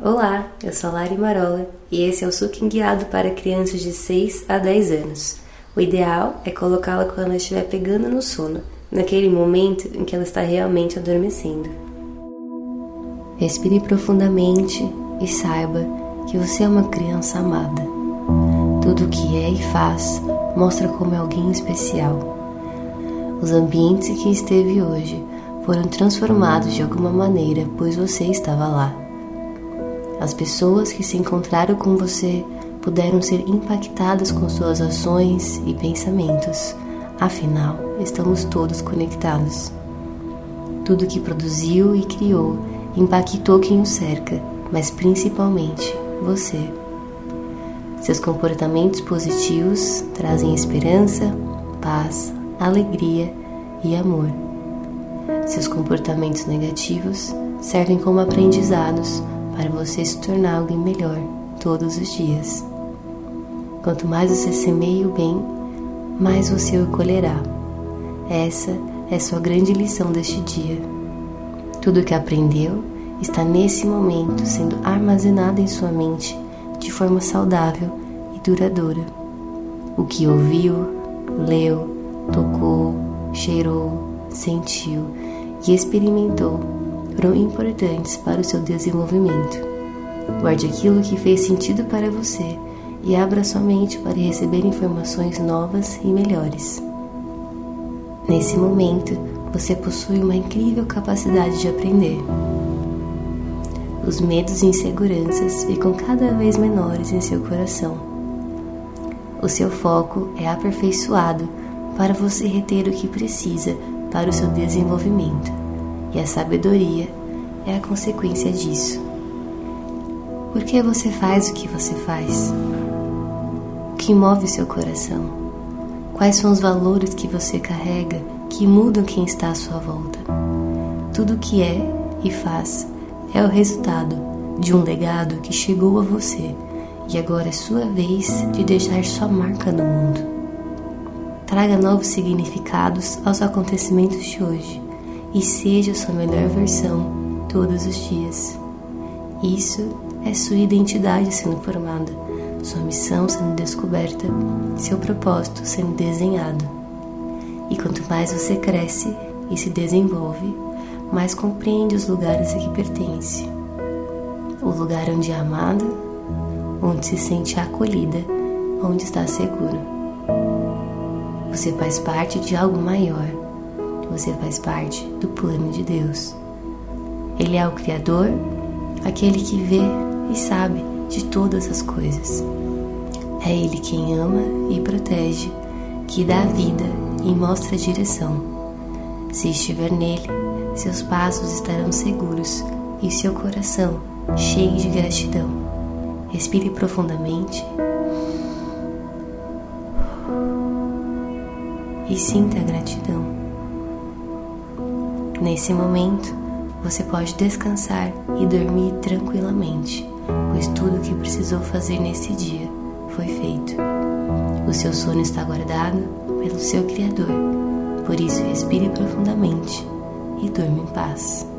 Olá, eu sou Lari Marola e esse é o Suquim Guiado para crianças de 6 a 10 anos. O ideal é colocá-la quando ela estiver pegando no sono, naquele momento em que ela está realmente adormecendo. Respire profundamente e saiba que você é uma criança amada. Tudo o que é e faz mostra como é alguém especial. Os ambientes em que esteve hoje foram transformados de alguma maneira, pois você estava lá. As pessoas que se encontraram com você puderam ser impactadas com suas ações e pensamentos. Afinal, estamos todos conectados. Tudo que produziu e criou impactou quem o cerca, mas principalmente você. Seus comportamentos positivos trazem esperança, paz, alegria e amor. Seus comportamentos negativos servem como aprendizados para você se tornar alguém melhor todos os dias. Quanto mais você semeia o bem, mais você o colherá. Essa é sua grande lição deste dia. Tudo o que aprendeu está nesse momento sendo armazenado em sua mente de forma saudável e duradoura. O que ouviu, leu, tocou, cheirou, sentiu e experimentou foram importantes para o seu desenvolvimento. Guarde aquilo que fez sentido para você e abra sua mente para receber informações novas e melhores. Nesse momento, você possui uma incrível capacidade de aprender. Os medos e inseguranças ficam cada vez menores em seu coração. O seu foco é aperfeiçoado para você reter o que precisa para o seu desenvolvimento e a sabedoria é a consequência disso. Por que você faz o que você faz? O que move seu coração? Quais são os valores que você carrega que mudam quem está à sua volta? Tudo o que é e faz é o resultado de um legado que chegou a você e agora é sua vez de deixar sua marca no mundo. Traga novos significados aos acontecimentos de hoje e seja sua melhor versão todos os dias. Isso é sua identidade sendo formada, sua missão sendo descoberta, seu propósito sendo desenhado. E quanto mais você cresce e se desenvolve, mais compreende os lugares a que pertence. O lugar onde é amada, onde se sente acolhida, onde está seguro. Você faz parte de algo maior você faz parte do plano de Deus. Ele é o Criador, aquele que vê e sabe de todas as coisas. É Ele quem ama e protege, que dá vida e mostra a direção. Se estiver nele, seus passos estarão seguros e seu coração cheio de gratidão. Respire profundamente e sinta a gratidão. Nesse momento, você pode descansar e dormir tranquilamente, pois tudo o que precisou fazer nesse dia foi feito. O seu sono está guardado pelo seu Criador, por isso respire profundamente e durma em paz.